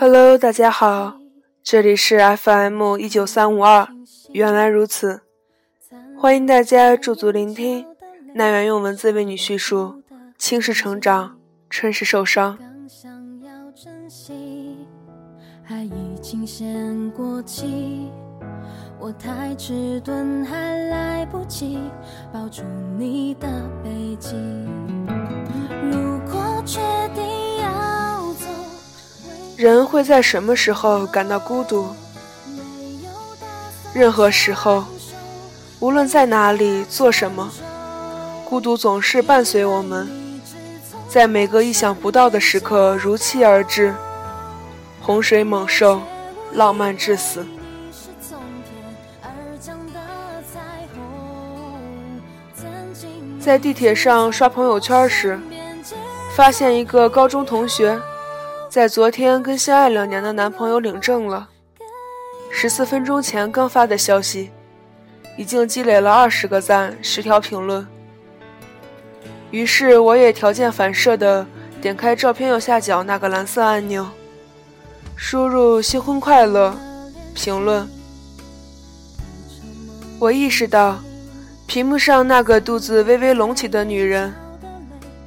Hello，大家好，这里是 FM 一九三五二，原来如此，欢迎大家驻足聆听，奈源用文字为你叙述，青是成长，春是受伤。还已经先过期，我太迟钝，还来不及抱住你的背脊。如果决，人会在什么时候感到孤独？任何时候，无论在哪里做什么，孤独总是伴随我们，在每个意想不到的时刻如期而至。洪水猛兽，浪漫至死。在地铁上刷朋友圈时，发现一个高中同学，在昨天跟相爱两年的男朋友领证了。十四分钟前刚发的消息，已经积累了二十个赞、十条评论。于是我也条件反射的点开照片右下角那个蓝色按钮。输入新婚快乐，评论。我意识到，屏幕上那个肚子微微隆起的女人，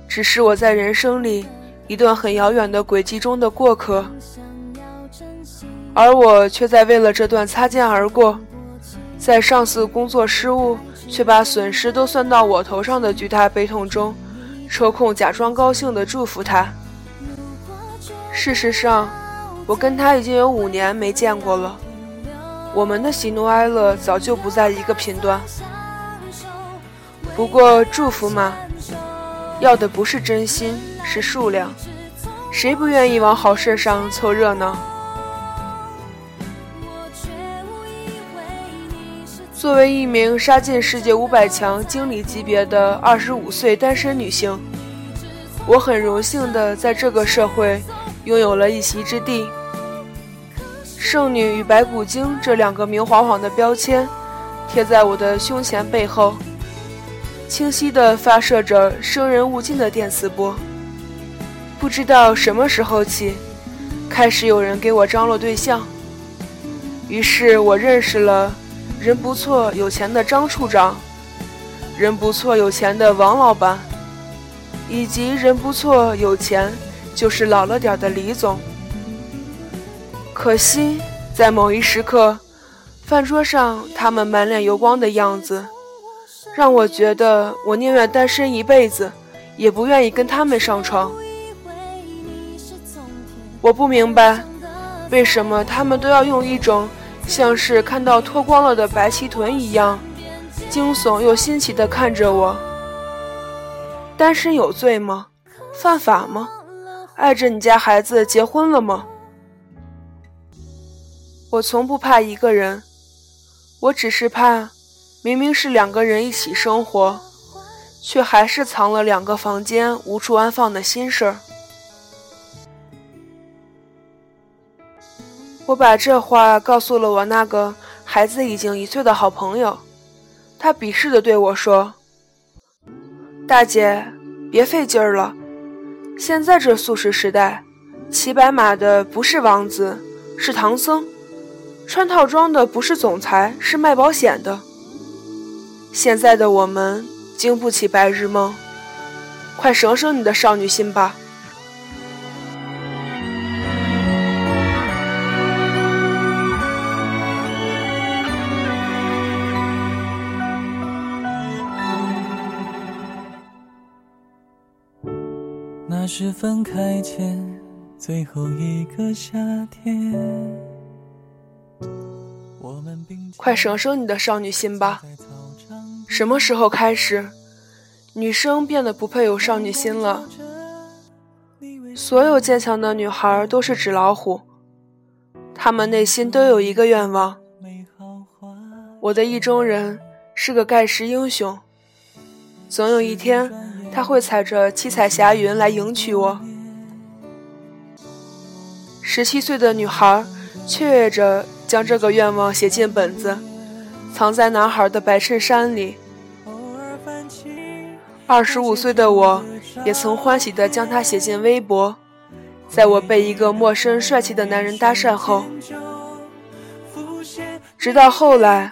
只是我在人生里一段很遥远的轨迹中的过客，而我却在为了这段擦肩而过，在上司工作失误却把损失都算到我头上的巨大悲痛中，抽空假装高兴的祝福他。事实上。我跟他已经有五年没见过了，我们的喜怒哀乐早就不在一个频段。不过祝福嘛，要的不是真心，是数量。谁不愿意往好事上凑热闹？作为一名杀进世界五百强经理级别的二十五岁单身女性，我很荣幸的在这个社会拥有了一席之地。圣女与白骨精这两个明晃晃的标签，贴在我的胸前背后，清晰地发射着生人勿近的电磁波。不知道什么时候起，开始有人给我张罗对象。于是我认识了人不错有钱的张处长，人不错有钱的王老板，以及人不错有钱就是老了点的李总。可惜，在某一时刻，饭桌上他们满脸油光的样子，让我觉得我宁愿单身一辈子，也不愿意跟他们上床。我不明白，为什么他们都要用一种像是看到脱光了的白旗臀一样惊悚又新奇的看着我。单身有罪吗？犯法吗？爱着你家孩子结婚了吗？我从不怕一个人，我只是怕，明明是两个人一起生活，却还是藏了两个房间无处安放的心事儿。我把这话告诉了我那个孩子已经一岁的好朋友，他鄙视的对我说：“大姐，别费劲儿了，现在这素食时代，骑白马的不是王子，是唐僧。”穿套装的不是总裁，是卖保险的。现在的我们经不起白日梦，快省省你的少女心吧。那是分开前最后一个夏天。快省省你的少女心吧！什么时候开始，女生变得不配有少女心了？所有坚强的女孩都是纸老虎，她们内心都有一个愿望：我的意中人是个盖世英雄，总有一天他会踩着七彩霞云来迎娶我。十七岁的女孩雀跃着。将这个愿望写进本子，藏在男孩的白衬衫里。二十五岁的我，也曾欢喜地将它写进微博，在我被一个陌生帅气的男人搭讪后，直到后来，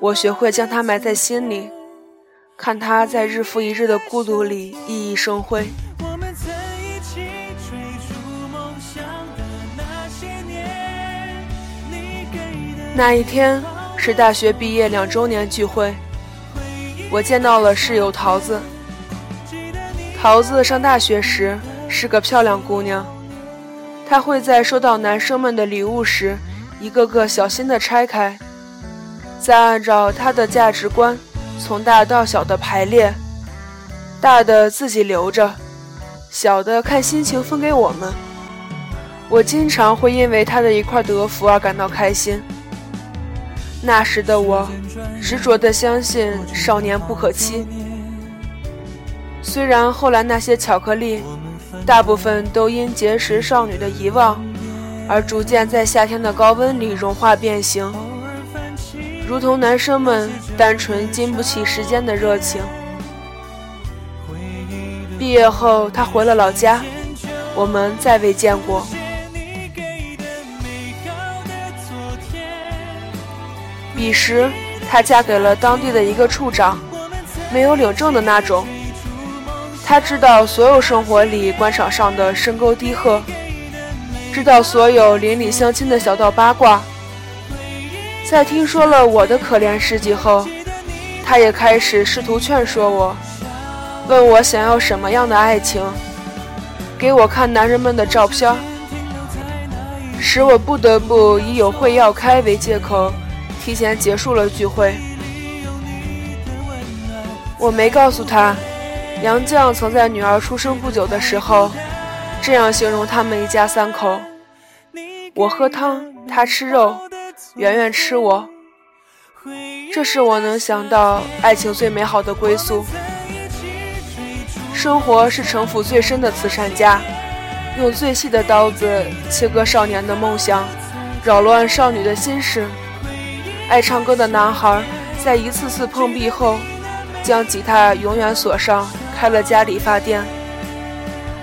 我学会将他埋在心里，看他在日复一日的孤独里熠熠生辉。那一天是大学毕业两周年聚会，我见到了室友桃子。桃子上大学时是个漂亮姑娘，她会在收到男生们的礼物时，一个个小心地拆开，再按照她的价值观从大到小的排列，大的自己留着，小的看心情分给我们。我经常会因为她的一块德芙而感到开心。那时的我，执着地相信少年不可欺。虽然后来那些巧克力，大部分都因结识少女的遗忘，而逐渐在夏天的高温里融化变形，如同男生们单纯经不起时间的热情。毕业后，他回了老家，我们再未见过。彼时，她嫁给了当地的一个处长，没有领证的那种。他知道所有生活里官场上的深沟低壑，知道所有邻里乡亲的小道八卦。在听说了我的可怜事迹后，他也开始试图劝说我，问我想要什么样的爱情，给我看男人们的照片，使我不得不以有会要开为借口。提前结束了聚会，我没告诉他，杨绛曾在女儿出生不久的时候，这样形容他们一家三口：我喝汤，他吃肉，圆圆吃我。这是我能想到爱情最美好的归宿。生活是城府最深的慈善家，用最细的刀子切割少年的梦想，扰乱少女的心事。爱唱歌的男孩在一次次碰壁后，将吉他永远锁上，开了家理发店。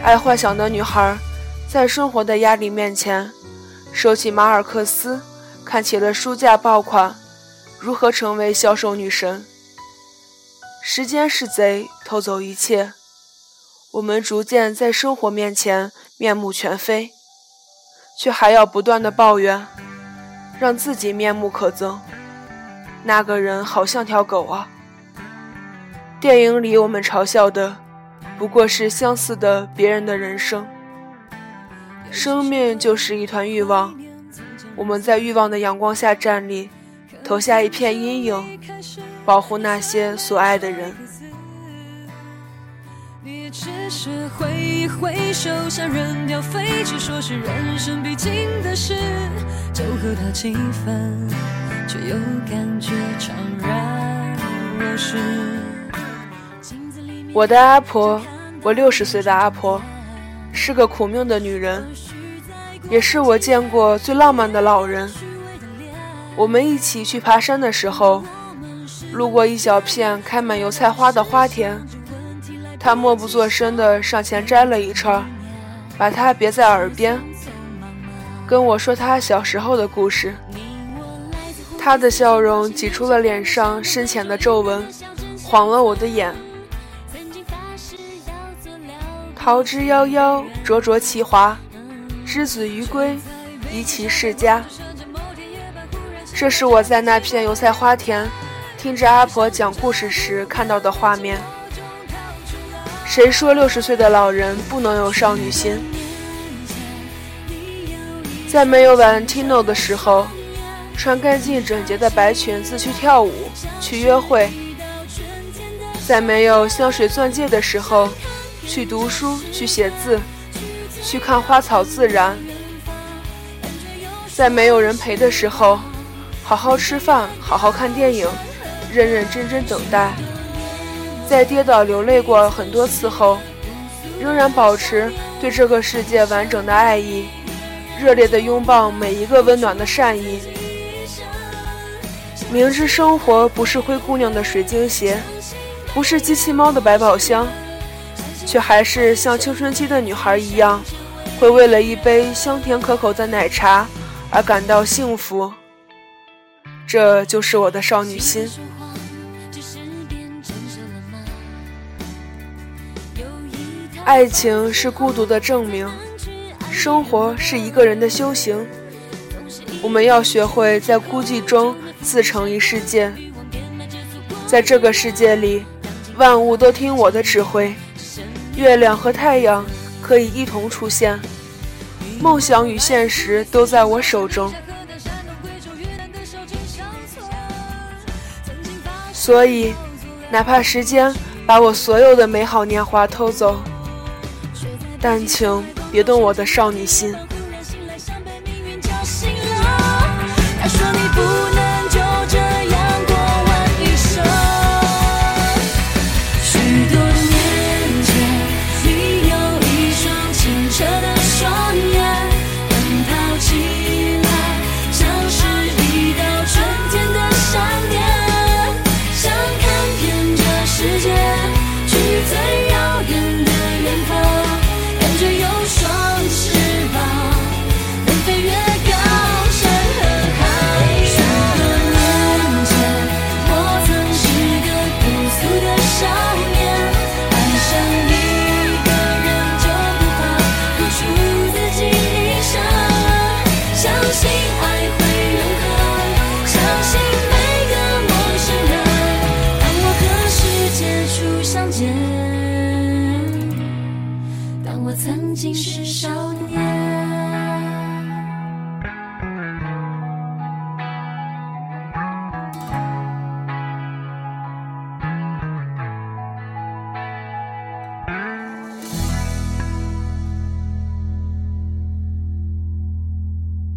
爱幻想的女孩在生活的压力面前，收起马尔克斯，看起了书架爆款，如何成为销售女神？时间是贼，偷走一切。我们逐渐在生活面前面目全非，却还要不断的抱怨，让自己面目可憎。那个人好像条狗啊！电影里我们嘲笑的，不过是相似的别人的人生。生命就是一团欲望，我们在欲望的阳光下站立，投下一片阴影，保护那些所爱的人。你只是挥一挥手，像扔掉废纸，说是人生必经的事，就和他气氛。却又感觉怅然若失。我的阿婆，我六十岁的阿婆，是个苦命的女人，也是我见过最浪漫的老人。我们一起去爬山的时候，路过一小片开满油菜花的花田，她默不作声地上前摘了一串，把它别在耳边，跟我说她小时候的故事。他的笑容挤出了脸上深浅的皱纹，晃了我的眼。桃之夭夭，灼灼其华，之子于归，宜其室家。这是我在那片油菜花田，听着阿婆讲故事时看到的画面。谁说六十岁的老人不能有少女心？在没有玩 Tino 的时候。穿干净整洁的白裙子去跳舞，去约会，在没有香水钻戒的时候，去读书，去写字，去看花草自然，在没有人陪的时候，好好吃饭，好好看电影，认认真真等待，在跌倒流泪过很多次后，仍然保持对这个世界完整的爱意，热烈的拥抱每一个温暖的善意。明知生活不是灰姑娘的水晶鞋，不是机器猫的百宝箱，却还是像青春期的女孩一样，会为了一杯香甜可口的奶茶而感到幸福。这就是我的少女心。爱情是孤独的证明，生活是一个人的修行。我们要学会在孤寂中自成一世界，在这个世界里，万物都听我的指挥，月亮和太阳可以一同出现，梦想与现实都在我手中。所以，哪怕时间把我所有的美好年华偷走。但请别动我的少女心。相见。当我曾经是少年